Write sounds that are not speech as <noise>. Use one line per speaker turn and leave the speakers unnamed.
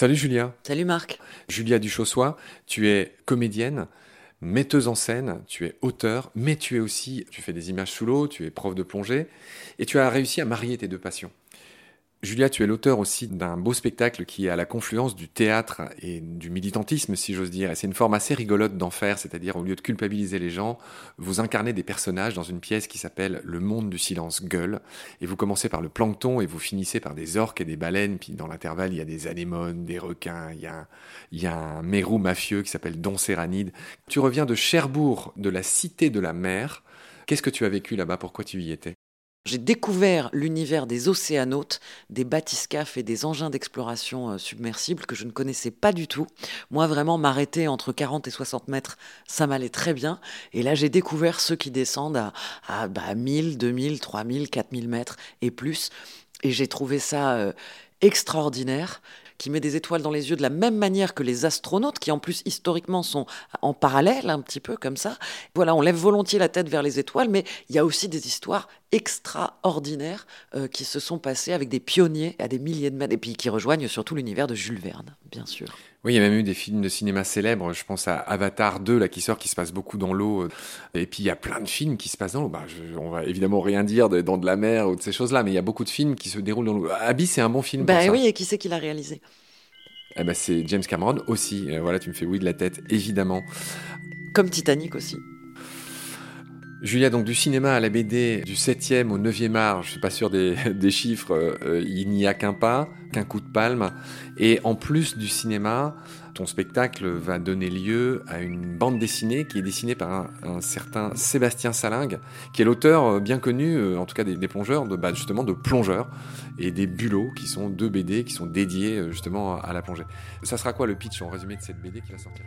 Salut Julia.
Salut Marc.
Julia Duchossois, tu es comédienne, metteuse en scène, tu es auteur, mais tu es aussi, tu fais des images sous l'eau, tu es prof de plongée, et tu as réussi à marier tes deux passions. Julia, tu es l'auteur aussi d'un beau spectacle qui est à la confluence du théâtre et du militantisme, si j'ose dire. Et c'est une forme assez rigolote d'en faire, c'est-à-dire au lieu de culpabiliser les gens, vous incarnez des personnages dans une pièce qui s'appelle Le monde du silence gueule. Et vous commencez par le plancton et vous finissez par des orques et des baleines. Puis dans l'intervalle, il y a des anémones, des requins, il y a, il y a un mérou mafieux qui s'appelle Don Séranide. Tu reviens de Cherbourg, de la cité de la mer. Qu'est-ce que tu as vécu là-bas? Pourquoi tu y étais?
J'ai découvert l'univers des océanautes, des bathyscaphes et des engins d'exploration euh, submersibles que je ne connaissais pas du tout. Moi, vraiment, m'arrêter entre 40 et 60 mètres, ça m'allait très bien. Et là, j'ai découvert ceux qui descendent à, à bah, 1000, 2000, 3000, 4000 mètres et plus. Et j'ai trouvé ça euh, extraordinaire qui met des étoiles dans les yeux de la même manière que les astronautes, qui en plus historiquement sont en parallèle un petit peu comme ça. Voilà, on lève volontiers la tête vers les étoiles, mais il y a aussi des histoires extraordinaires euh, qui se sont passées avec des pionniers à des milliers de mètres, et puis qui rejoignent surtout l'univers de Jules Verne, bien sûr.
Oui, il y a même eu des films de cinéma célèbres. Je pense à Avatar 2, là, qui sort, qui se passe beaucoup dans l'eau. Et puis, il y a plein de films qui se passent dans l'eau. Bah, on va évidemment rien dire de, dans de la mer ou de ces choses-là, mais il y a beaucoup de films qui se déroulent dans l'eau. Abyss, c'est un bon film.
Bah oui, et qui c'est qui l'a réalisé?
Eh ben, c'est James Cameron aussi. Euh, voilà, tu me fais oui de la tête, évidemment.
Comme Titanic aussi.
Julia, donc du cinéma à la BD, du 7e au 9e art, je suis pas sûr <laughs> des, chiffres, euh, il n'y a qu'un pas, qu'un coup de palme. Et en plus du cinéma, ton spectacle va donner lieu à une bande dessinée qui est dessinée par un, certain Sébastien Salingue, qui est l'auteur euh, bien connu, euh, en tout cas des, plongeurs, de, bah, justement de plongeurs, et des bulots, qui sont deux BD qui sont dédiés justement à la plongée. Ça sera quoi le pitch en résumé de cette BD qui va sortir?